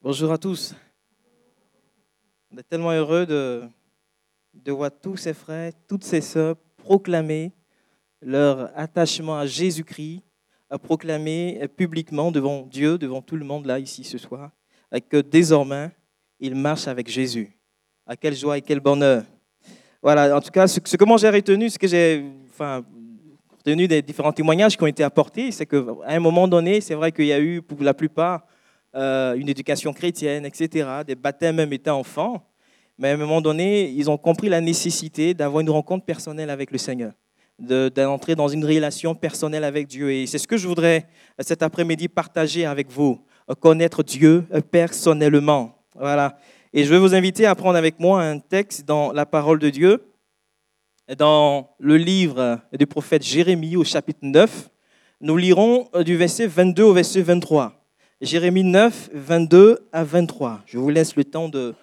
Bonjour à tous. On est tellement heureux de, voir tous ces frères, toutes ces sœurs proclamer leur attachement à Jésus-Christ, à proclamer publiquement devant Dieu, devant tout le monde là, ici ce soir, que désormais, ils marchent avec Jésus. À quelle joie et quel bonheur. Voilà, en tout cas, ce, que moi j'ai retenu, ce que j'ai enfin, retenu des différents témoignages qui ont été apportés, c'est qu'à un moment donné, c'est vrai qu'il y a eu, pour la plupart, euh, une éducation chrétienne, etc., des baptêmes même étant enfants. Mais à un moment donné, ils ont compris la nécessité d'avoir une rencontre personnelle avec le Seigneur, d'entrer dans une relation personnelle avec Dieu. Et c'est ce que je voudrais cet après-midi partager avec vous, connaître Dieu personnellement. Voilà. Et je vais vous inviter à prendre avec moi un texte dans la parole de Dieu, dans le livre du prophète Jérémie au chapitre 9. Nous lirons du verset 22 au verset 23. Jérémie 9, 22 à 23. Je vous laisse le temps de,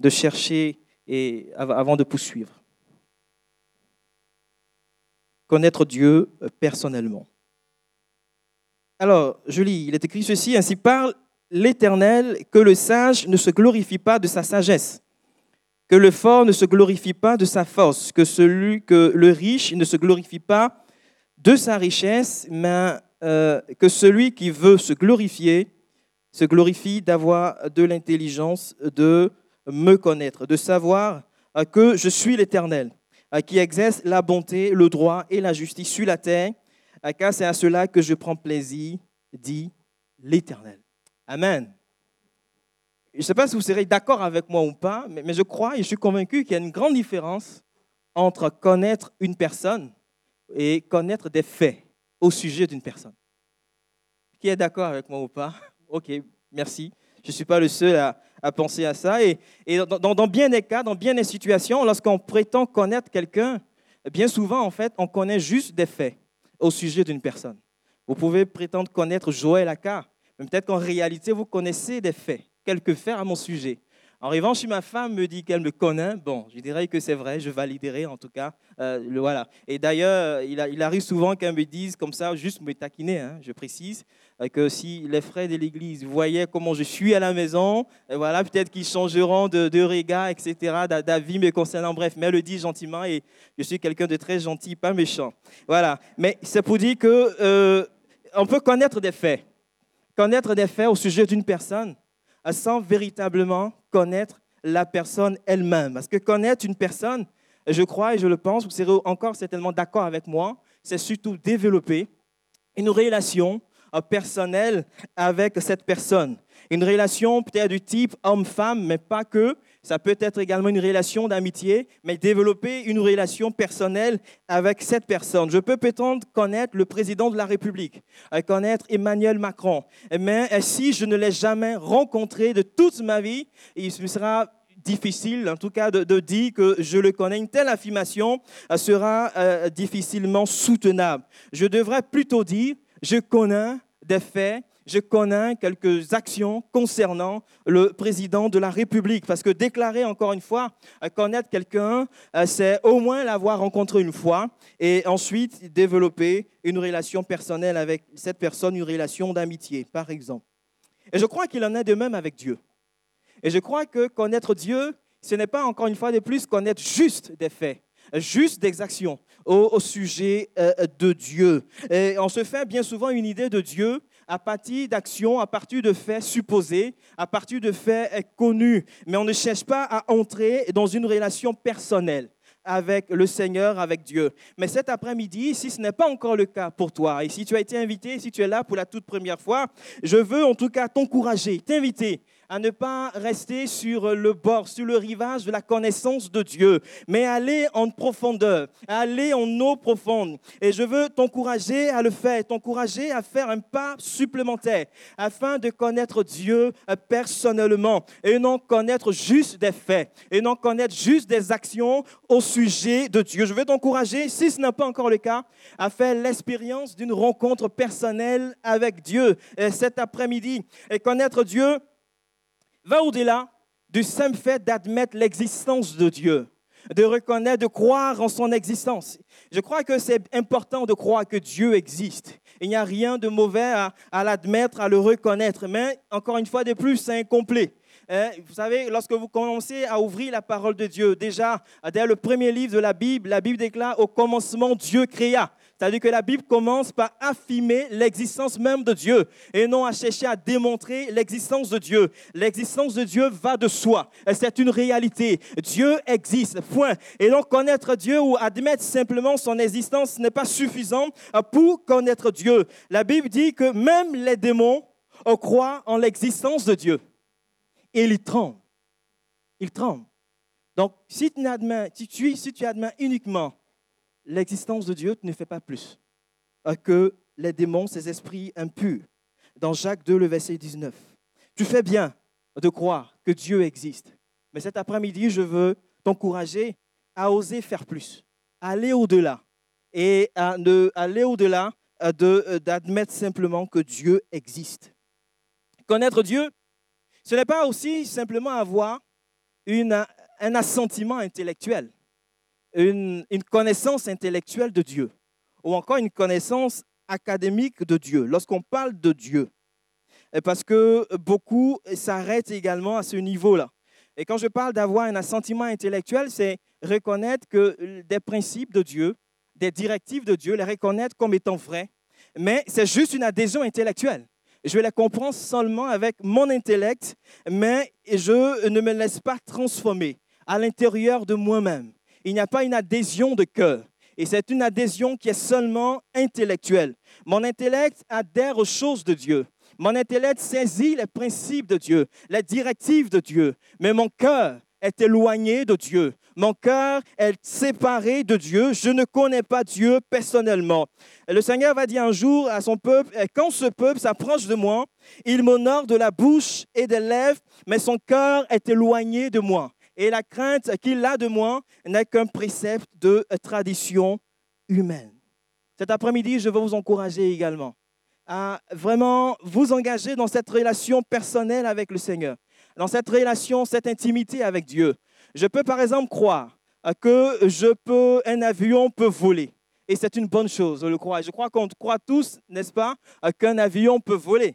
de chercher et, avant de poursuivre. Connaître Dieu euh, personnellement. Alors, je lis, il est écrit ceci, ainsi parle l'Éternel, que le sage ne se glorifie pas de sa sagesse, que le fort ne se glorifie pas de sa force, que, celui, que le riche ne se glorifie pas de sa richesse, mais euh, que celui qui veut se glorifier se glorifie d'avoir de l'intelligence, de me connaître, de savoir euh, que je suis l'Éternel, euh, qui exerce la bonté, le droit et la justice sur la terre, euh, car c'est à cela que je prends plaisir, dit l'Éternel. Amen. Je ne sais pas si vous serez d'accord avec moi ou pas, mais je crois et je suis convaincu qu'il y a une grande différence entre connaître une personne et connaître des faits au sujet d'une personne. Qui est d'accord avec moi ou pas? Ok, merci. Je ne suis pas le seul à, penser à ça. Et, dans, bien des cas, dans bien des situations, lorsqu'on prétend connaître quelqu'un, bien souvent, en fait, on connaît juste des faits au sujet d'une personne. Vous pouvez prétendre connaître Joël Aka, mais peut-être qu'en réalité, vous connaissez des faits, quelques faits à mon sujet. En revanche, si ma femme me dit qu'elle me connaît, bon, je dirais que c'est vrai, je validerai en tout cas. Euh, le, voilà. Et d'ailleurs, il, arrive souvent qu'elle me dise comme ça, juste me taquiner, hein, je précise, que si les frères de l'Église voyaient comment je suis à la maison, euh, voilà, peut-être qu'ils changeront de, de regard, etc., d'avis me concernant. Bref, mais elle le dit gentiment et je suis quelqu'un de très gentil, pas méchant. Voilà. Mais c'est pour dire que on peut connaître des faits, connaître des faits au sujet d'une personne sans véritablement connaître la personne elle-même. Parce que connaître une personne, je crois et je le pense, vous serez encore certainement d'accord avec moi, c'est surtout développer une relation euh, personnelle avec cette personne. Une relation peut-être du type homme-femme, mais pas que. Ça peut être également une relation d'amitié, mais développer une relation personnelle avec cette personne. Je peux prétendre connaître le président de la République, euh, connaître Emmanuel Macron, mais euh, si je ne l'ai jamais rencontré de toute ma vie, il me sera difficile, en tout cas, de, dire que je le connais. Une telle affirmation euh, sera difficilement soutenable. Je devrais plutôt dire, je connais des faits je connais quelques actions concernant le président de la République. Parce que déclarer, encore une fois, euh, connaître quelqu'un, euh, c'est au moins l'avoir rencontré une fois et ensuite développer une relation personnelle avec cette personne, une relation d'amitié, par exemple. Et je crois qu'il en est de même avec Dieu. Et je crois que connaître Dieu, ce n'est pas encore une fois de plus connaître juste des faits juste des actions au, sujet euh, de Dieu. Et on se fait bien souvent une idée de Dieu à partir d'actions, à partir de faits supposés, à partir de faits connus. Mais on ne cherche pas à entrer dans une relation personnelle avec le Seigneur, avec Dieu. Mais cet après-midi, si ce n'est pas encore le cas pour toi, et si tu as été invité, si tu es là pour la toute première fois, je veux en tout cas t'encourager, t'inviter à ne pas rester sur le bord, sur le rivage de la connaissance de Dieu, mais aller en profondeur, aller en eau profonde. Et je veux t'encourager à le faire, t'encourager à faire un pas supplémentaire afin de connaître Dieu personnellement et non connaître juste des faits et non connaître juste des actions au sujet de Dieu. Je veux t'encourager, si ce n'est pas encore le cas, à faire l'expérience d'une rencontre personnelle avec Dieu cet après-midi et connaître Dieu va au-delà du simple fait d'admettre l'existence de Dieu. de reconnaître, de croire en son existence. Je crois que c'est important de croire que Dieu existe. Il n'y a rien de mauvais à, l'admettre, à le reconnaître, mais encore une fois de plus, c'est incomplet. Hein, vous savez, lorsque vous commencez à ouvrir la parole de Dieu, déjà, dès le premier livre de la Bible, la Bible déclare au commencement, Dieu créa. C'est-à-dire que la Bible commence par affirmer l'existence même de Dieu et non à chercher à démontrer l'existence de Dieu. L'existence de Dieu va de soi. C'est une réalité. Dieu existe. Point. Et donc connaître Dieu ou admettre simplement son existence n'est pas suffisant pour connaître Dieu. La Bible dit que même les démons croient en l'existence de Dieu. Et ils tremblent. Ils tremblent. Donc, si tu, admets, si si tu admets uniquement l'existence de Dieu ne fait pas plus que les démons, ces esprits impurs. Dans Jacques 2, le verset 19. Tu fais bien de croire que Dieu existe. Mais cet après-midi, je veux t'encourager à oser faire plus, à aller au-delà et à aller au-delà d'admettre simplement que Dieu existe. Connaître Dieu, ce n'est pas aussi simplement avoir un assentiment intellectuel une, connaissance intellectuelle de Dieu ou encore une connaissance académique de Dieu, lorsqu'on parle de Dieu. Parce que beaucoup s'arrêtent également à ce niveau-là. Et quand je parle d'avoir un assentiment intellectuel, c'est reconnaître que des principes de Dieu, des directives de Dieu, les reconnaître comme étant vrais. Mais c'est juste une adhésion intellectuelle. Je les comprendre seulement avec mon intellect, mais je ne me laisse pas transformer à l'intérieur de moi-même il n'y a pas une adhésion de cœur. Et c'est une adhésion qui est seulement intellectuelle. Mon intellect adhère aux choses de Dieu. Mon intellect saisit les principes de Dieu, les directives de Dieu. Mais mon cœur est éloigné de Dieu. Mon cœur est séparé de Dieu. Je ne connais pas Dieu personnellement. le Seigneur va dire un jour à son peuple, quand ce peuple s'approche de moi, il m'honore de la bouche et des lèvres, mais son cœur est éloigné de moi et la crainte qu'il a de moi n'est qu'un précepte de tradition humaine. Cet après-midi, je veux vous encourager également à vraiment vous engager dans cette relation personnelle avec le Seigneur, dans cette relation, cette intimité avec Dieu. Je peux par exemple croire que je peux, un avion peut voler. Et c'est une bonne chose, je le crois. Je crois qu'on croit tous, n'est-ce pas, qu'un avion peut voler.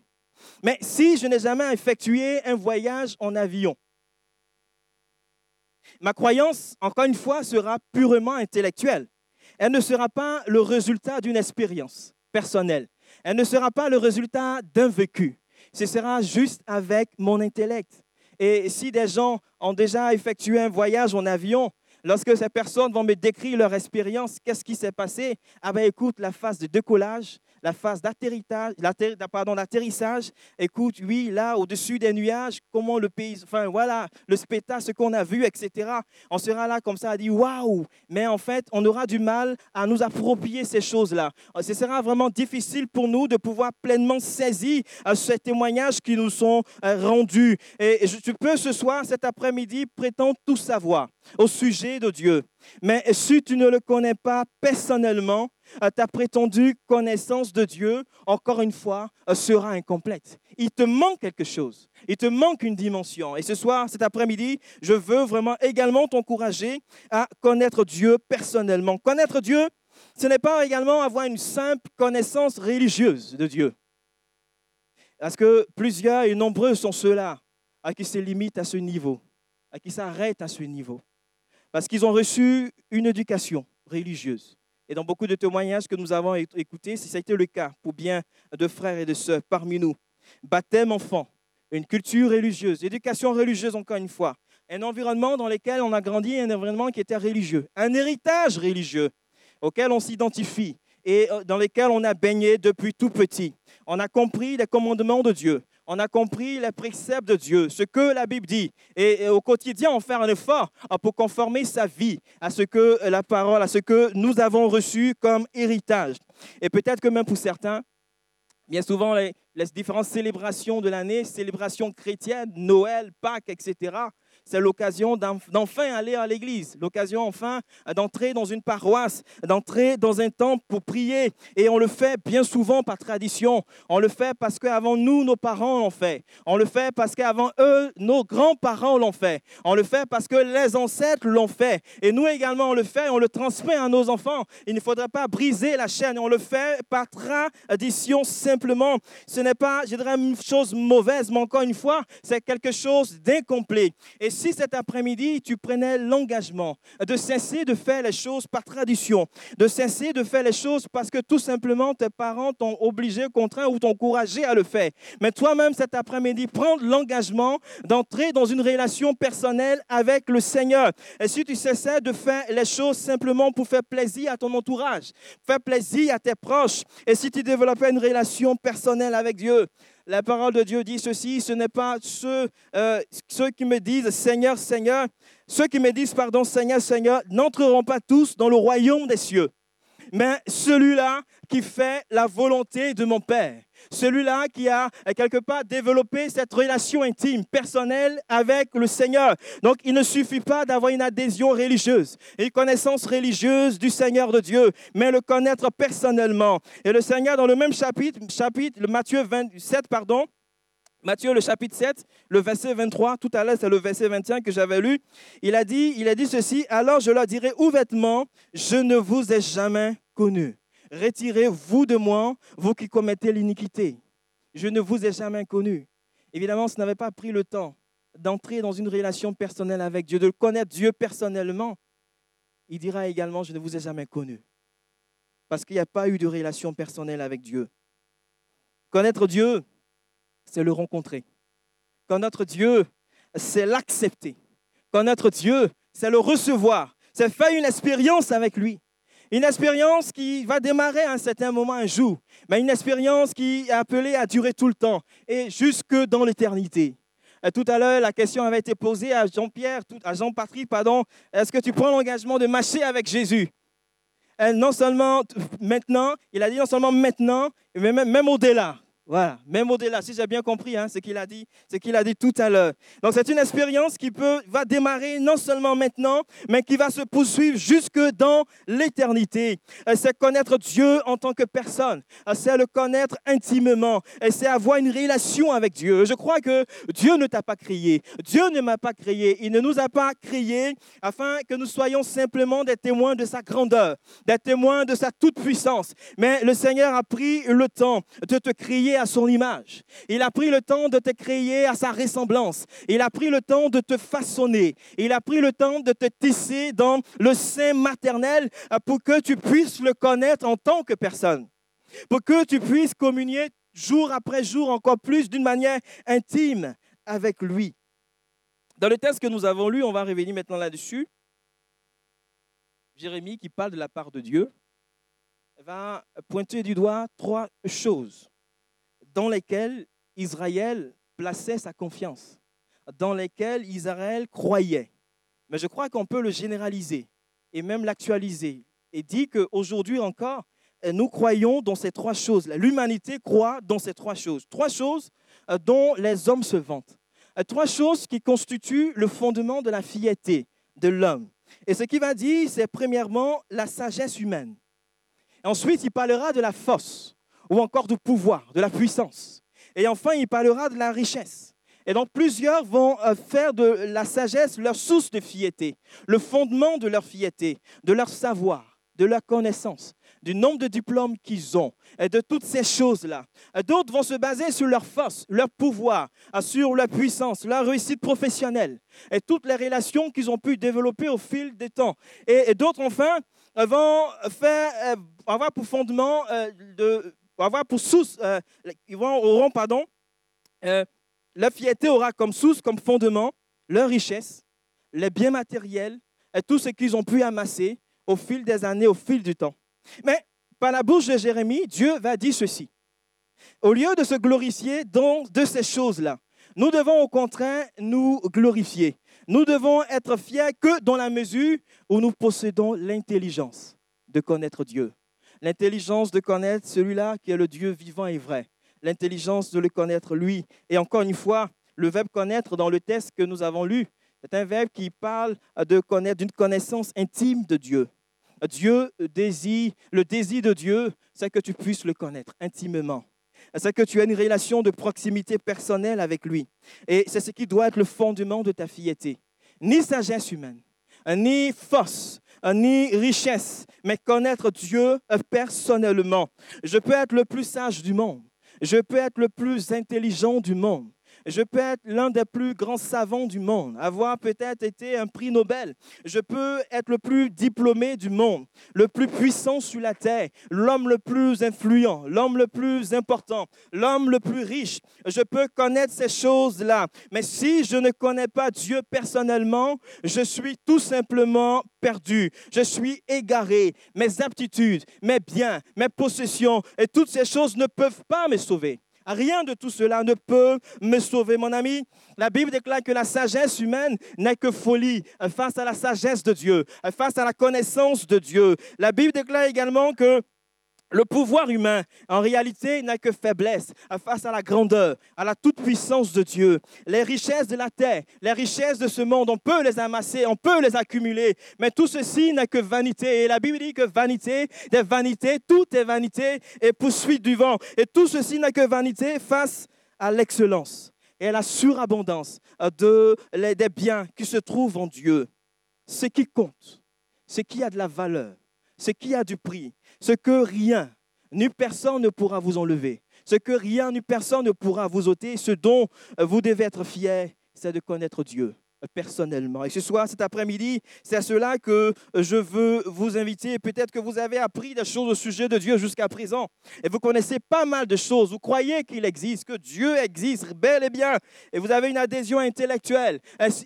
Mais si je n'ai jamais effectué un voyage en avion, Ma croyance, encore une fois, sera purement intellectuelle. Elle ne sera pas le résultat d'une expérience personnelle. Elle ne sera pas le résultat d'un vécu. Ce sera juste avec mon intellect. Et si des gens ont déjà effectué un voyage en avion, lorsque ces personnes vont me décrire leur expérience, qu'est-ce qui s'est passé? Ah ben écoute, la phase de décollage, la phase d'atterrissage. Écoute, oui, là, au-dessus des nuages, comment le pays, enfin voilà, le spectacle, ce qu'on a vu, etc. On sera là comme ça à dire waouh, mais en fait, on aura du mal à nous approprier ces choses-là. Ce sera vraiment difficile pour nous de pouvoir pleinement saisir euh, ces témoignages qui nous sont euh, rendus. Et tu peux ce soir, cet après-midi, prétendre tout savoir au sujet de Dieu. Mais si tu ne le connais pas personnellement, euh, ta prétendue connaissance de Dieu, encore une fois, euh, sera incomplète. Il te manque quelque chose. Il te manque une dimension. Et ce soir, cet après-midi, je veux vraiment également t'encourager à connaître Dieu personnellement. Connaître Dieu, ce n'est pas également avoir une simple connaissance religieuse de Dieu. Parce que plusieurs et nombreux sont ceux-là à qui se limitent à ce niveau, à qui s'arrêtent à ce niveau. Parce qu'ils ont reçu une éducation religieuse. Et dans beaucoup de témoignages que nous avons écoutés, ça a été le cas pour bien de frères et de sœurs parmi nous, baptême enfant, une culture religieuse, éducation religieuse encore une fois, un environnement dans lequel on a grandi, un environnement qui était religieux, un héritage religieux auquel on s'identifie et euh, dans lequel on a baigné depuis tout petit. On a compris les commandements de Dieu on a compris les préceptes de Dieu, ce que la Bible dit. Et, au quotidien, on fait un effort ah, pour conformer sa vie à ce que la parole, à ce que nous avons reçu comme héritage. Et peut-être que même pour certains, bien souvent, les différentes célébrations de l'année, célébrations chrétiennes, Noël, Pâques, etc., c'est l'occasion d'enfin aller à l'église, l'occasion enfin d'entrer dans une paroisse, d'entrer dans un temple pour prier. Et on le fait bien souvent par tradition. On le fait parce qu'avant nous, nos parents l'ont fait. On le fait parce qu'avant eux, nos grands-parents l'ont fait. On le fait parce que les ancêtres l'ont fait. Et nous également, on le fait, on le transmet à nos enfants. Il ne faudrait pas briser la chaîne. On le fait par tradition simplement. Ce n'est pas, je dirais, une chose mauvaise, mais encore une fois, c'est quelque chose d'incomplet. Et si cet après-midi, tu prenais l'engagement de cesser de faire les choses par tradition, de cesser de faire les choses parce que tout simplement tes parents t'ont obligé, contraint ou t'ont encouragé à le faire. Mais toi-même, cet après-midi, prendre l'engagement d'entrer dans une relation personnelle avec le Seigneur. Et si tu cessais de faire les choses simplement pour faire plaisir à ton entourage, faire plaisir à tes proches, et si tu développais une relation personnelle avec Dieu, la parole de Dieu dit ceci, ce n'est pas ceux, euh, ceux qui me disent Seigneur, Seigneur, ceux qui me disent, pardon, Seigneur, Seigneur, n'entreront pas tous dans le royaume des cieux mais celui-là qui fait la volonté de mon Père. Celui-là qui a quelque part développé cette relation intime, personnelle avec le Seigneur. Donc il ne suffit pas d'avoir une adhésion religieuse, une connaissance religieuse du Seigneur de Dieu, mais le connaître personnellement. Et le Seigneur, dans le même chapitre, chapitre le Matthieu 27, pardon, Matthieu, le chapitre 7, le verset 23, tout à l'heure, c'est le verset 21 que j'avais lu. Il a dit, il a dit ceci, alors je leur dirai ouvertement, je ne vous ai jamais connu. Retirez-vous de moi, vous qui commettez l'iniquité. Je ne vous ai jamais connu. Évidemment, ce n'avait pas pris le temps d'entrer dans une relation personnelle avec Dieu, de connaître Dieu personnellement. Il dira également, je ne vous ai jamais connu. Parce qu'il n'y a pas eu de relation personnelle avec Dieu. Connaître Dieu, c'est le rencontrer. Connaître Dieu, c'est l'accepter. Connaître Dieu, c'est le recevoir. C'est faire une expérience avec lui. Une expérience qui va démarrer à un certain moment, un jour, mais une expérience qui est appelée à durer tout le temps et jusque dans l'éternité. Tout à l'heure, la question avait été posée à Jean-Pierre, à Jean-Patrick, pardon, est-ce que tu prends l'engagement de marcher avec Jésus? Non seulement maintenant, il a dit non seulement maintenant, mais même, même au-delà. Voilà, même au-delà, si j'ai bien compris hein, ce qu'il a dit, ce qu'il a dit tout à l'heure. Donc c'est une expérience qui peut, va démarrer non seulement maintenant, mais qui va se poursuivre jusque dans l'éternité. Euh, c'est connaître Dieu en tant que personne, euh, c'est le connaître intimement, c'est avoir une relation avec Dieu. Je crois que Dieu ne t'a pas créé, Dieu ne m'a pas créé, il ne nous a pas créé afin que nous soyons simplement des témoins de sa grandeur, des témoins de sa toute-puissance. Mais le Seigneur a pris le temps de te créer à son image. Il a pris le temps de te créer à sa ressemblance. Il a pris le temps de te façonner. Il a pris le temps de te tisser dans le sein maternel euh, pour que tu puisses le connaître en tant que personne. Pour que tu puisses communier jour après jour encore plus d'une manière intime avec lui. Dans le texte que nous avons lu, on va revenir maintenant là-dessus. Jérémie, qui parle de la part de Dieu, va pointer du doigt trois choses dans lesquels Israël plaçait sa confiance, dans lesquels Israël croyait. Mais je crois qu'on peut le généraliser et même l'actualiser et dire qu'aujourd'hui encore, nous croyons dans ces trois choses. L'humanité croit dans ces trois choses. Trois choses euh, dont les hommes se vantent. Euh, trois choses qui constituent le fondement de la fierté de l'homme. Et ce qu'il va dire, c'est premièrement la sagesse humaine. Ensuite, il parlera de la force ou encore du pouvoir, de la puissance. Et enfin, il parlera de la richesse. Et donc, plusieurs vont euh, faire de la sagesse leur source de fierté, le fondement de leur fierté, de leur savoir, de leur connaissance, du nombre de diplômes qu'ils ont et de toutes ces choses-là. D'autres vont se baser sur leur force, leur pouvoir, sur leur puissance, leur réussite professionnelle et toutes les relations qu'ils ont pu développer au fil des temps. Et, d'autres, enfin, vont faire, euh, avoir pour fondement euh, de avoir euh, auront, euh, la fierté aura comme source, comme fondement, leur richesse, les biens matériels et tout ce qu'ils ont pu amasser au fil des années, au fil du temps. Mais par la bouche de Jérémie, Dieu va dire ceci. Au lieu de se glorifier de ces choses-là, nous devons au contraire nous glorifier. Nous devons être fiers que dans la mesure où nous possédons l'intelligence de connaître Dieu, l'intelligence de connaître celui-là qui est le Dieu vivant et vrai, l'intelligence de le connaître lui. Et encore une fois, le verbe connaître dans le texte que nous avons lu, C'est un verbe qui parle de connaître, d'une connaissance intime de Dieu. Dieu désire, le désir de Dieu, c'est que tu puisses le connaître intimement. C'est que tu aies une relation de proximité personnelle avec lui. Et c'est ce qui doit être le fondement de ta fierté. Ni sagesse humaine, ni force, ni richesse, mais connaître Dieu personnellement. Je peux être le plus sage du monde. Je peux être le plus intelligent du monde. Je peux être l'un des plus grands savants du monde, avoir peut-être été un prix Nobel. Je peux être le plus diplômé du monde, le plus puissant sur la terre, l'homme le plus influent, l'homme le plus important, l'homme le plus riche. Je peux connaître ces choses-là. Mais si je ne connais pas Dieu personnellement, je suis tout simplement perdu. Je suis égaré. Mes aptitudes, mes biens, mes possessions et toutes ces choses ne peuvent pas me sauver. Rien de tout cela ne peut me sauver, mon ami. La Bible déclare que la sagesse humaine n'est que folie face à la sagesse de Dieu, face à la connaissance de Dieu. La Bible déclare également que le pouvoir humain, en réalité, n'a que faiblesse face à la grandeur, à la toute-puissance de Dieu. Les richesses de la terre, les richesses de ce monde, on peut les amasser, on peut les accumuler, mais tout ceci n'a que vanité. Et la Bible dit que vanité, des vanités, tout est vanité et poursuite du vent. Et tout ceci n'a que vanité face à l'excellence et à la surabondance de, des biens qui se trouvent en Dieu. Ce qui compte, ce qui a de la valeur, ce qui a du prix, ce que rien, ni personne ne pourra vous enlever, ce que rien ni personne ne pourra vous ôter, ce dont vous devez être fiers, c'est de connaître Dieu personnellement. Et ce soir, cet après-midi, c'est à cela que je veux vous inviter. Peut-être que vous avez appris des choses au sujet de Dieu jusqu'à présent. Et vous connaissez pas mal de choses. Vous croyez qu'il existe, que Dieu existe bel et bien. Et vous avez une adhésion intellectuelle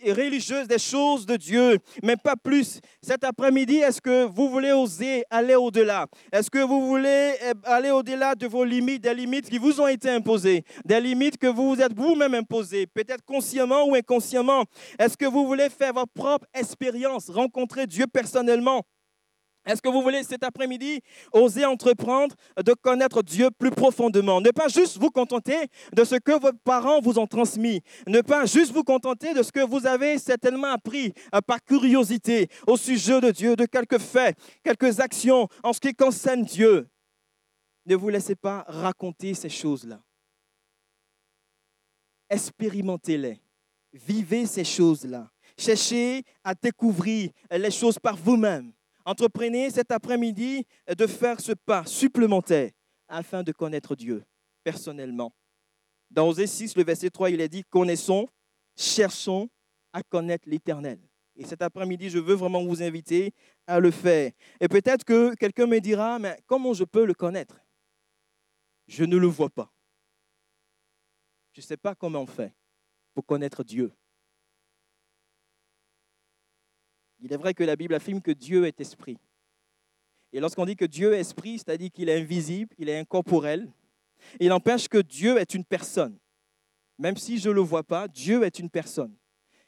et religieuse des choses de Dieu, mais pas plus. Cet après-midi, est-ce que vous voulez oser aller au-delà? Est-ce que vous voulez eh, aller au-delà de vos limites, des limites qui vous ont été imposées, des limites que vous vous êtes vous-même imposées, peut-être consciemment ou inconsciemment? Est-ce que vous voulez faire votre propre expérience, rencontrer Dieu personnellement? Est-ce que vous voulez cet après-midi oser entreprendre de connaître Dieu plus profondément? Ne pas juste vous contenter de ce que vos parents vous ont transmis. Ne pas juste vous contenter de ce que vous avez certainement appris euh, par curiosité au sujet de Dieu, de quelques faits, quelques actions en ce qui concerne Dieu. Ne vous laissez pas raconter ces choses-là. Expérimentez-les. Vivez ces choses-là. Cherchez à découvrir les choses par vous-même. Entreprenez cet après-midi de faire ce pas supplémentaire afin de connaître Dieu personnellement. Dans Osée 6, le verset 3, il est dit, connaissons, cherchons à connaître l'Éternel. Et cet après-midi, je veux vraiment vous inviter à le faire. Et peut-être que quelqu'un me dira, mais comment je peux le connaître? Je ne le vois pas. Je ne sais pas comment on fait pour connaître Dieu. Il est vrai que la Bible affirme que Dieu est esprit. Et lorsqu'on dit que Dieu est esprit, c'est-à-dire qu'il est invisible, il est incorporel, il empêche que Dieu est une personne. Même si je ne le vois pas, Dieu est une personne.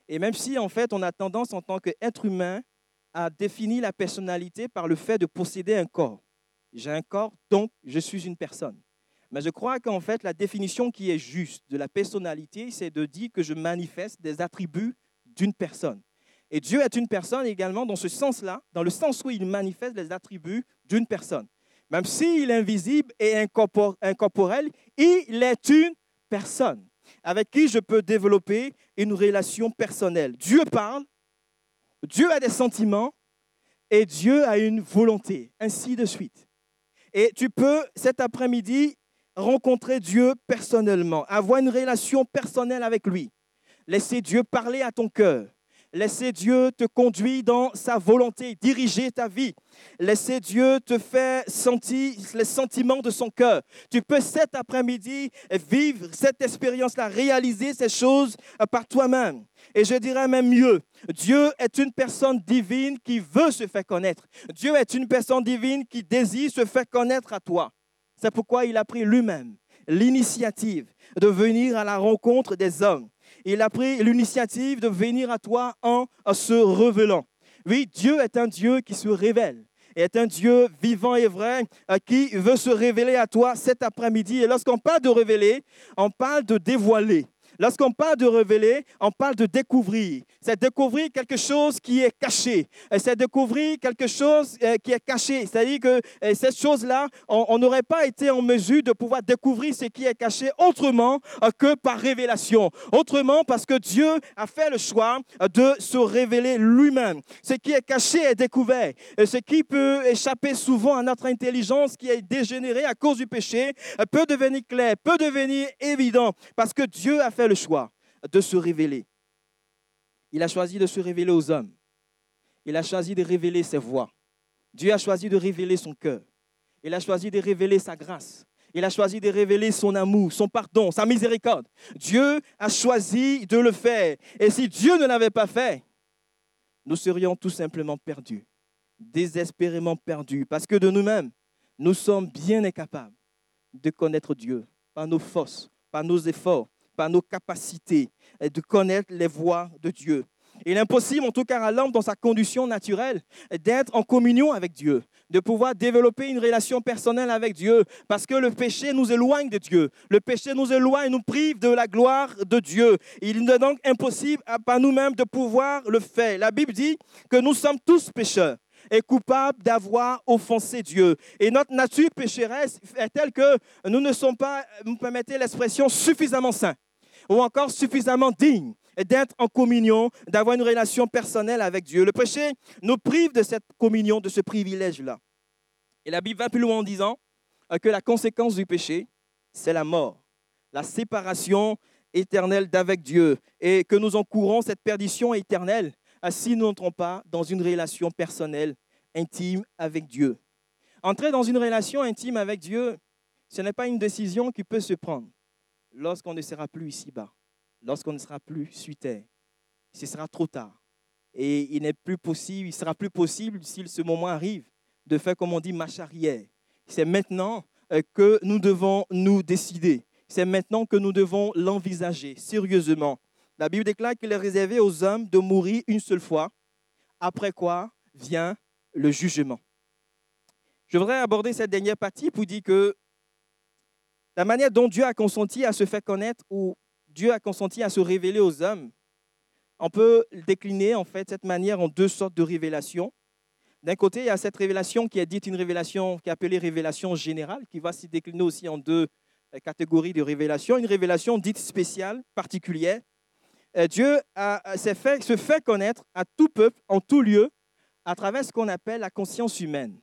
Et même si en fait on a tendance en tant qu'être humain à définir la personnalité par le fait de posséder un corps. J'ai un corps, donc je suis une personne. Mais je crois qu'en fait, la définition qui est juste de la personnalité, c'est de dire que je manifeste des attributs d'une personne. Et Dieu est une personne également dans ce sens-là, dans le sens où il manifeste les attributs d'une personne. Même s'il est invisible et incorporel, il est une personne avec qui je peux développer une relation personnelle. Dieu parle, Dieu a des sentiments et Dieu a une volonté, ainsi de suite. Et tu peux cet après-midi rencontrer Dieu personnellement, avoir une relation personnelle avec lui. Laisser Dieu parler à ton cœur. Laisser Dieu te conduire dans sa volonté, diriger ta vie. Laisser Dieu te faire sentir les sentiments de son cœur. Tu peux cet après-midi vivre cette expérience-là, réaliser ces choses par toi-même. Et je dirais même mieux, Dieu est une personne divine qui veut se faire connaître. Dieu est une personne divine qui désire se faire connaître à toi. C'est pourquoi il a pris lui-même l'initiative de venir à la rencontre des hommes. Il a pris l'initiative de venir à toi en se révélant. Oui, Dieu est un Dieu qui se révèle est un Dieu vivant et vrai euh, qui veut se révéler à toi cet après-midi. Et lorsqu'on parle de révéler, on parle de dévoiler. Lorsqu'on parle de révéler, on parle de découvrir. C'est découvrir quelque chose qui est caché. C'est découvrir quelque chose euh, qui est caché. C'est-à-dire que euh, cette chose-là, on n'aurait pas été en mesure de pouvoir découvrir ce qui est caché autrement euh, que par révélation. Autrement parce que Dieu a fait le choix de se révéler lui-même. Ce qui est caché est découvert. Ce qui peut échapper souvent à notre intelligence qui est dégénérée à cause du péché peut devenir clair, peut devenir évident parce que Dieu a fait le choix de se révéler. Il a choisi de se révéler aux hommes. Il a choisi de révéler ses voix. Dieu a choisi de révéler son cœur. Il a choisi de révéler sa grâce. Il a choisi de révéler son amour, son pardon, sa miséricorde. Dieu a choisi de le faire. Et si Dieu ne l'avait pas fait, nous serions tout simplement perdus, désespérément perdus, parce que de nous-mêmes, nous sommes bien incapables de connaître Dieu par nos forces, par nos efforts, par nos capacités de connaître les voies de Dieu. Il est impossible, en tout cas à l'homme, dans sa condition naturelle, d'être en communion avec Dieu, de pouvoir développer une relation personnelle avec Dieu, parce que le péché nous éloigne de Dieu. Le péché nous éloigne, nous prive de la gloire de Dieu. Il est donc impossible par nous-mêmes de pouvoir le faire. La Bible dit que nous sommes tous pécheurs et coupables d'avoir offensé Dieu. Et notre nature pécheresse est telle que nous ne sommes pas, vous permettez l'expression, suffisamment saints ou encore suffisamment dignes d'être en communion, d'avoir une relation personnelle avec Dieu. Le péché nous prive de cette communion, de ce privilège-là. Et la Bible va plus loin en disant que la conséquence du péché, c'est la mort, la séparation éternelle d'avec Dieu, et que nous encourons cette perdition éternelle euh, si nous n'entrons pas dans une relation personnelle, intime avec Dieu. Entrer dans une relation intime avec Dieu, ce n'est pas une décision qui peut se prendre lorsqu'on ne sera plus ici-bas lorsqu'on ne sera plus sur terre. Ce sera trop tard. Et il n'est plus possible, il sera plus possible, si ce moment arrive, de faire, comme on dit, marche arrière. C'est maintenant euh, que nous devons nous décider. C'est maintenant que nous devons l'envisager sérieusement. La Bible déclare qu'il est réservé aux hommes de mourir une seule fois, après quoi vient le jugement. Je voudrais aborder cette dernière partie pour dire que la manière dont Dieu a consenti à se faire connaître ou Dieu a consenti à se révéler aux hommes. On peut décliner en fait cette manière en deux sortes de révélations. D'un côté, il y a cette révélation qui est dite une révélation qui est appelée révélation générale, qui va s'y décliner aussi en deux euh, catégories de révélations. Une révélation dite spéciale, particulière. Euh, Dieu fait, se fait connaître à tout peuple, en tout lieu, à travers ce qu'on appelle la conscience humaine.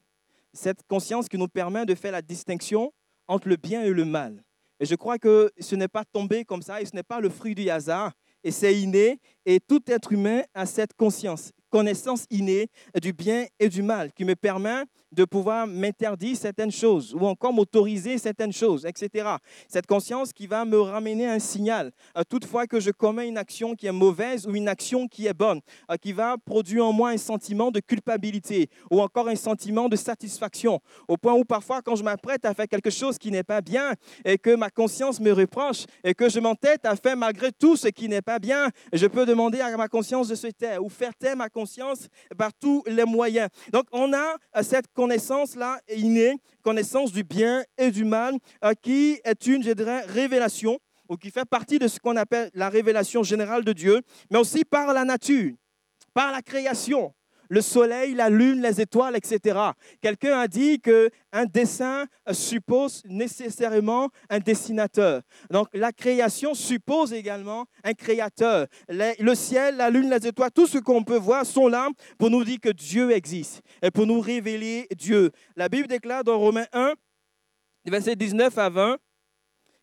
Cette conscience qui nous permet de faire la distinction entre le bien et le mal. Et je crois que ce n'est pas tombé comme ça et ce n'est pas le fruit du hasard. Et c'est inné. Et tout être humain a cette conscience connaissance innée du bien et du mal qui me permet de pouvoir m'interdire certaines choses ou encore m'autoriser certaines choses, etc. Cette conscience qui va me ramener un signal à toutefois que je commets une action qui est mauvaise ou une action qui est bonne, qui va produire en moi un sentiment de culpabilité ou encore un sentiment de satisfaction, au point où parfois quand je m'apprête à faire quelque chose qui n'est pas bien et que ma conscience me reproche et que je m'entête à faire malgré tout ce qui n'est pas bien, je peux demander à ma conscience de se taire ou faire taire ma conscience par tous les moyens. Donc, on a euh, cette connaissance-là innée, connaissance du bien et du mal, euh, qui est une, révélation, ou qui fait partie de ce qu'on appelle la révélation générale de Dieu, mais aussi par la nature, par la création le soleil, la lune, les étoiles, etc. Quelqu'un a dit qu'un dessin suppose nécessairement un dessinateur. Donc la création suppose également un créateur. le ciel, la lune, les étoiles, tout ce qu'on peut voir sont là pour nous dire que Dieu existe et pour nous révéler Dieu. La Bible déclare dans Romains 1, versets 19 à 20,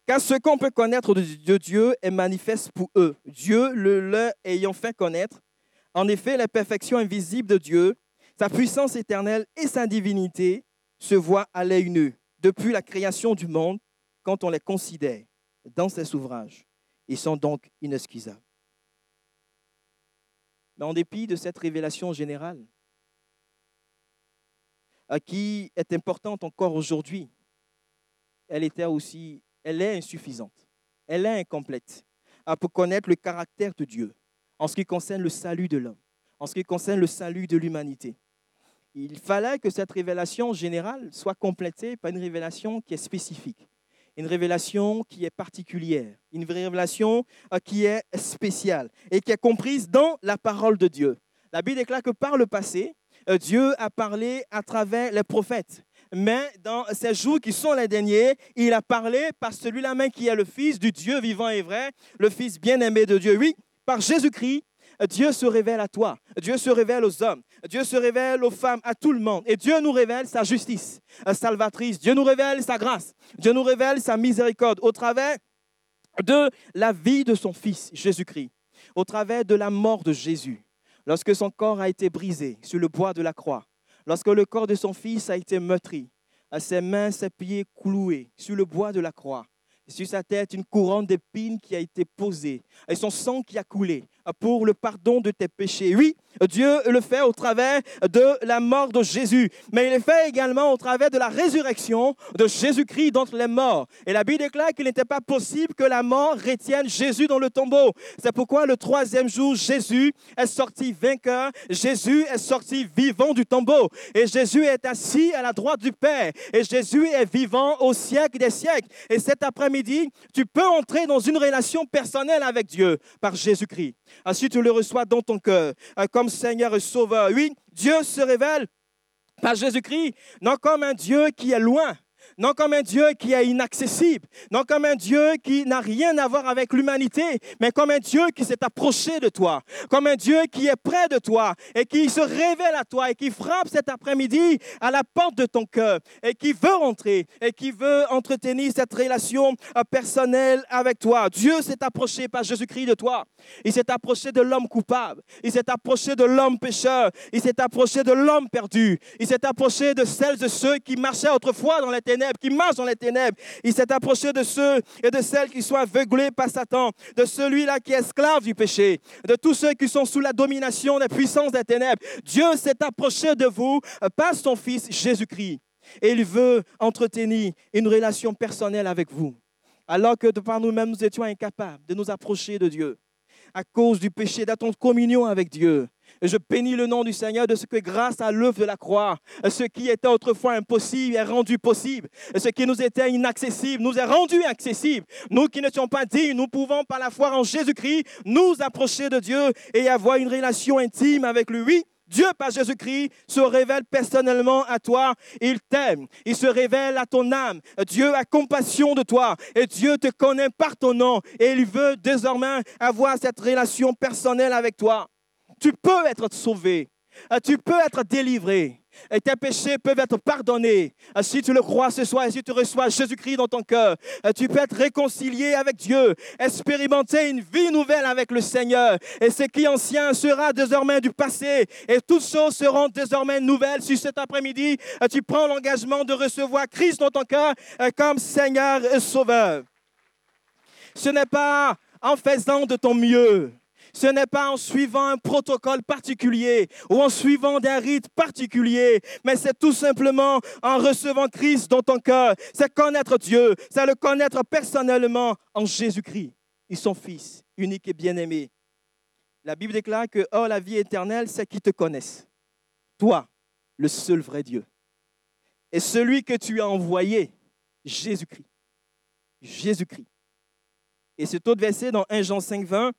car ce qu'on peut connaître de Dieu est manifeste pour eux. Dieu le leur ayant fait connaître, en effet, la perfection invisible de Dieu, sa puissance éternelle et sa divinité se voient à l'œil nu depuis la création du monde quand on les considère dans ses ouvrages. Ils sont donc inexcusables. Mais en dépit de cette révélation générale, qui est importante encore aujourd'hui, elle était aussi, elle est insuffisante, elle est incomplète pour connaître le caractère de Dieu, en ce qui concerne le salut de l'homme, en ce qui concerne le salut de l'humanité. Il fallait que cette révélation générale soit complétée par une révélation qui est spécifique. une révélation qui est particulière, une révélation euh, qui est spéciale et qui est comprise dans la parole de Dieu. La Bible déclare que par le passé, euh, Dieu a parlé à travers les prophètes. Mais dans ces jours qui sont les derniers, il a parlé par celui-là même qui est le Fils du Dieu vivant et vrai, le Fils bien-aimé de Dieu. Oui, par Jésus-Christ, Dieu se révèle à toi, Dieu se révèle aux hommes, Dieu se révèle aux femmes, à tout le monde. Et Dieu nous révèle sa justice. Salvatrice, Dieu nous révèle sa grâce, Dieu nous révèle sa miséricorde au travers de la vie de son Fils Jésus-Christ, au travers de la mort de Jésus, lorsque son corps a été brisé sur le bois de la croix, lorsque le corps de son Fils a été meurtri, à ses mains, ses pieds cloués sur le bois de la croix, sur sa tête une couronne d'épines qui a été posée. Et son sang qui a coulé pour le pardon de tes péchés. Oui, Dieu le fait au travers de la mort de Jésus, mais il le fait également au travers de la résurrection de Jésus-Christ d'entre les morts. Et la Bible déclare qu'il n'était pas possible que la mort retienne Jésus dans le tombeau. C'est pourquoi le troisième jour, Jésus est sorti vainqueur, Jésus est sorti vivant du tombeau, et Jésus est assis à la droite du Père, et Jésus est vivant au siècle des siècles. Et cet après-midi, tu peux entrer dans une relation personnelle avec Dieu par Jésus-Christ. Si tu le reçois dans ton cœur comme Seigneur et Sauveur. Oui, Dieu se révèle par Jésus-Christ, non comme un Dieu qui est loin, non comme un Dieu qui est inaccessible, non comme un Dieu qui n'a rien à voir avec l'humanité, mais comme un Dieu qui s'est approché de toi, comme un Dieu qui est près de toi et qui se révèle à toi et qui frappe cet après-midi à la porte de ton cœur et qui veut rentrer et qui veut entretenir cette relation euh, personnelle avec toi. Dieu s'est approché par Jésus-Christ de toi. Il s'est approché de l'homme coupable. Il s'est approché de l'homme pécheur. Il s'est approché de l'homme perdu. Il s'est approché de celles et ceux qui marchaient autrefois dans les ténèbres qui marche dans les ténèbres. Il s'est approché de ceux et de celles qui sont aveuglés par Satan, de celui-là qui est esclave du péché, de tous ceux qui sont sous la domination des puissances des ténèbres. Dieu s'est approché de vous par son Fils Jésus-Christ. Et il veut entretenir une relation personnelle avec vous. Alors que de par nous-mêmes, nous étions incapables de nous approcher de Dieu à cause du péché, d'attendre communion avec Dieu. Je bénis le nom du Seigneur de ce que grâce à l'œuvre de la croix, ce qui était autrefois impossible est rendu possible. Ce qui nous était inaccessible nous est rendu accessible. Nous qui n'étions pas dignes, nous pouvons par la foi en Jésus-Christ nous approcher de Dieu et avoir une relation intime avec lui. Dieu, par Jésus-Christ, se révèle personnellement à toi. Il t'aime. Il se révèle à ton âme. Dieu a compassion de toi. Et Dieu te connaît par ton nom. Et il veut désormais avoir cette relation personnelle avec toi. Tu peux être sauvé. Euh, tu peux être délivré. Et tes péchés peuvent être pardonnés. Euh, si tu le crois ce soir et si tu reçois Jésus-Christ dans ton cœur, euh, tu peux être réconcilié avec Dieu, expérimenter une vie nouvelle avec le Seigneur. Et ce qui ancien sera désormais du passé. Et toutes choses seront désormais nouvelles. Si cet après-midi, tu prends l'engagement de recevoir Christ dans ton cœur comme Seigneur et Sauveur. Ce n'est pas en faisant de ton mieux ce n'est pas en suivant un protocole particulier ou en suivant des rites particuliers, mais c'est tout simplement en recevant Christ dans ton cœur. C'est connaître Dieu, c'est le connaître personnellement en Jésus-Christ, et son Fils, unique et bien-aimé. La Bible déclare que, oh, la vie éternelle, c'est qu'ils te connaissent. Toi, le seul vrai Dieu. Et celui que tu as envoyé, Jésus-Christ. Jésus-Christ. Et cet autre verset dans 1 Jean 5, 20,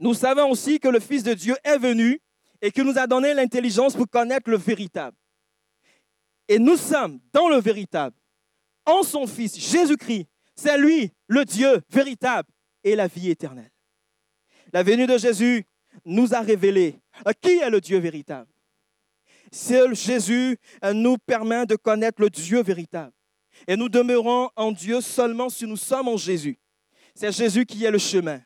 nous savons aussi que le Fils de Dieu est venu et qu'il nous a donné l'intelligence pour connaître le véritable. Et nous sommes dans le véritable, en son Fils, Jésus-Christ. C'est lui, le Dieu véritable et la vie éternelle. La venue de Jésus nous a révélé qui est le Dieu véritable. Seul Jésus nous permet de connaître le Dieu véritable. Et nous demeurons en Dieu seulement si nous sommes en Jésus. C'est Jésus qui est le chemin.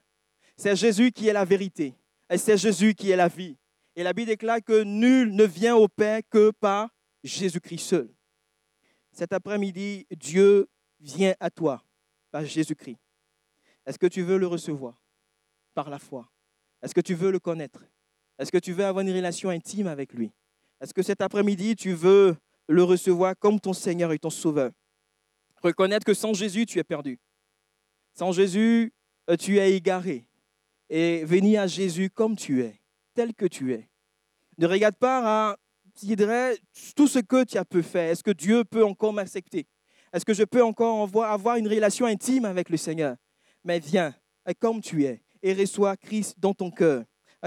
C'est Jésus qui est la vérité. Et c'est Jésus qui est la vie. Et la Bible déclare que nul ne vient au Père que par Jésus-Christ seul. Cet après-midi, Dieu vient à toi par Jésus-Christ. Est-ce que tu veux le recevoir par la foi? Est-ce que tu veux le connaître? Est-ce que tu veux avoir une relation intime avec lui? Est-ce que cet après-midi, tu veux le recevoir comme ton Seigneur et ton Sauveur? Reconnaître que sans Jésus, tu es perdu. Sans Jésus, euh, tu es égaré et venir à Jésus comme tu es, tel que tu es. Ne regarde pas à tout ce que tu as pu faire. Est-ce que Dieu peut encore m'accepter? Est-ce que je peux encore avoir une relation intime avec le Seigneur? Mais viens, comme tu es, et reçois Christ dans ton cœur,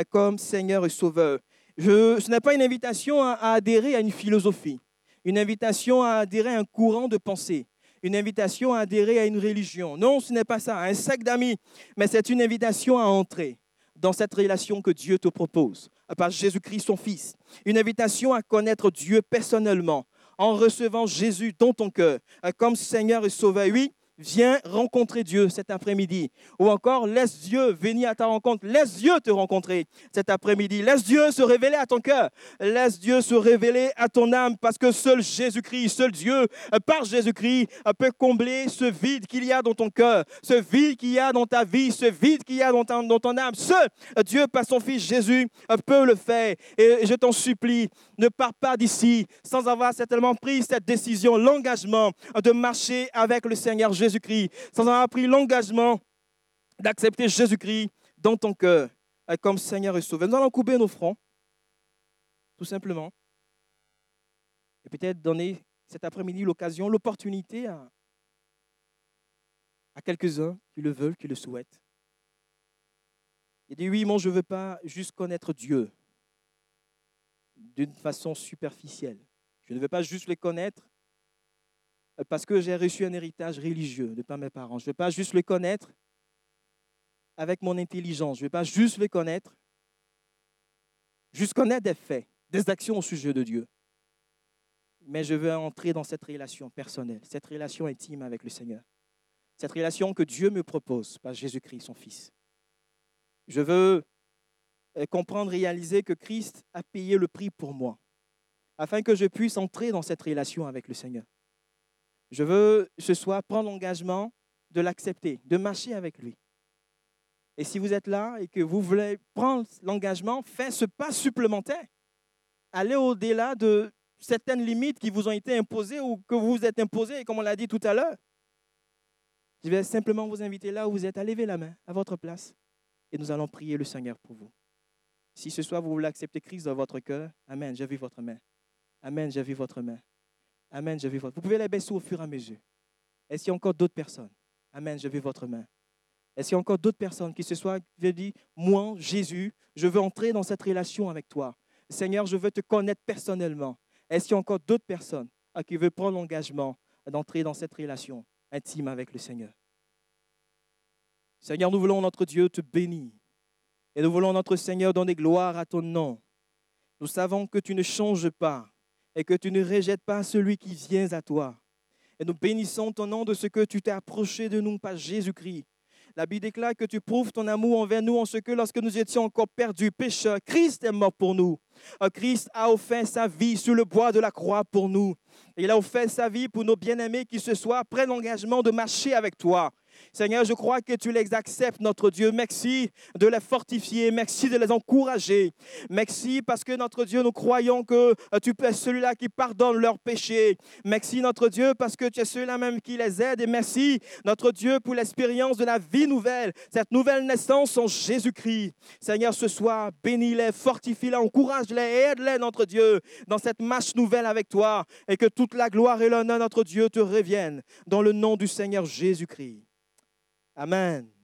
comme Seigneur et Sauveur. ce n'est pas une invitation à, adhérer à une philosophie, une invitation à adhérer à un courant de pensée, une invitation à adhérer à une religion. Non, ce n'est pas ça, un sac d'amis, mais c'est une invitation à entrer dans cette relation que Dieu te propose par Jésus-Christ, son Fils. Une invitation à connaître Dieu personnellement en recevant Jésus dans ton cœur comme Seigneur et Sauveur. Oui, Viens rencontrer Dieu cet après-midi. Ou encore, laisse Dieu venir à ta rencontre. Laisse Dieu te rencontrer cet après-midi. Laisse Dieu se révéler à ton cœur. Laisse Dieu se révéler à ton âme parce que seul Jésus-Christ, seul Dieu, par Jésus-Christ, peut combler ce vide qu'il y a dans ton cœur, ce vide qu'il y a dans ta vie, ce vide qu'il y a dans, ton âme. Seul Dieu, par son Fils Jésus, peut le faire. Et je t'en supplie, ne pars pas d'ici sans avoir certainement pris cette décision, l'engagement de marcher avec le Seigneur Jésus Jésus-Christ, sans avoir pris l'engagement d'accepter Jésus-Christ dans ton cœur comme Seigneur et Sauveur. Nous allons couper nos fronts, tout simplement, et peut-être donner cet après-midi l'occasion, l'opportunité à, quelques-uns qui le veulent, qui le souhaitent. Il dit oui, moi je ne veux pas juste connaître Dieu d'une façon superficielle. Je ne veux pas juste le connaître parce que j'ai reçu un héritage religieux de par mes parents. Je ne veux pas juste le connaître avec mon intelligence. Je ne veux pas juste le connaître, juste connaître des faits, des actions au sujet de Dieu. Mais je veux entrer dans cette relation personnelle, cette relation intime avec le Seigneur. Cette relation que Dieu me propose par Jésus-Christ, son Fils. Je veux euh, comprendre, réaliser que Christ a payé le prix pour moi, afin que je puisse entrer dans cette relation avec le Seigneur. Je veux ce soir prendre l'engagement de l'accepter, de marcher avec lui. Et si vous êtes là et que vous voulez prendre l'engagement, faites ce pas supplémentaire. Allez au-delà de certaines limites qui vous ont été imposées ou que vous vous êtes imposées, comme on l'a dit tout à l'heure. Je vais simplement vous inviter là où vous êtes à lever la main à votre place et nous allons prier le Seigneur pour vous. Si ce soir vous voulez accepter Christ dans votre cœur, Amen, j'ai vu votre main. Amen, j'ai vu votre main. Amen, je vis votre Vous pouvez la baisser au fur et à mesure. Est-ce qu'il y a encore d'autres personnes? Amen, je vis votre main. Est-ce qu'il y a encore d'autres personnes qui se soient dit, moi, Jésus, je veux entrer dans cette relation avec toi. Seigneur, je veux te connaître personnellement. Est-ce qu'il y a encore d'autres personnes qui veulent prendre l'engagement d'entrer dans cette relation intime avec le Seigneur? Seigneur, nous voulons notre Dieu te bénir. Et nous voulons notre Seigneur donner gloire à ton nom. Nous savons que tu ne changes pas et que tu ne rejettes pas celui qui vient à toi. Et nous bénissons ton nom de ce que tu t'es approché de nous par Jésus-Christ. La Bible déclare que tu prouves ton amour envers nous en ce que lorsque nous étions encore perdus, pécheurs, Christ est mort pour nous. Christ a offert sa vie sur le bois de la croix pour nous. Il a offert sa vie pour nos bien-aimés qui ce soir prennent l'engagement de marcher avec toi. Seigneur, je crois que tu les acceptes, notre Dieu. Merci de les fortifier. Merci de les encourager. Merci parce que notre Dieu, nous croyons que euh, tu es celui-là qui pardonne leurs péchés. Merci, notre Dieu, parce que tu es celui-là même qui les aide. Et merci, notre Dieu, pour l'expérience de la vie nouvelle, cette nouvelle naissance en Jésus-Christ. Seigneur, ce soir, bénis-les, fortifie-les, encourage-les aide-les, notre Dieu, dans cette marche nouvelle avec toi. Et que toute la gloire et l'honneur, notre Dieu, te reviennent dans le nom du Seigneur Jésus-Christ. Amen.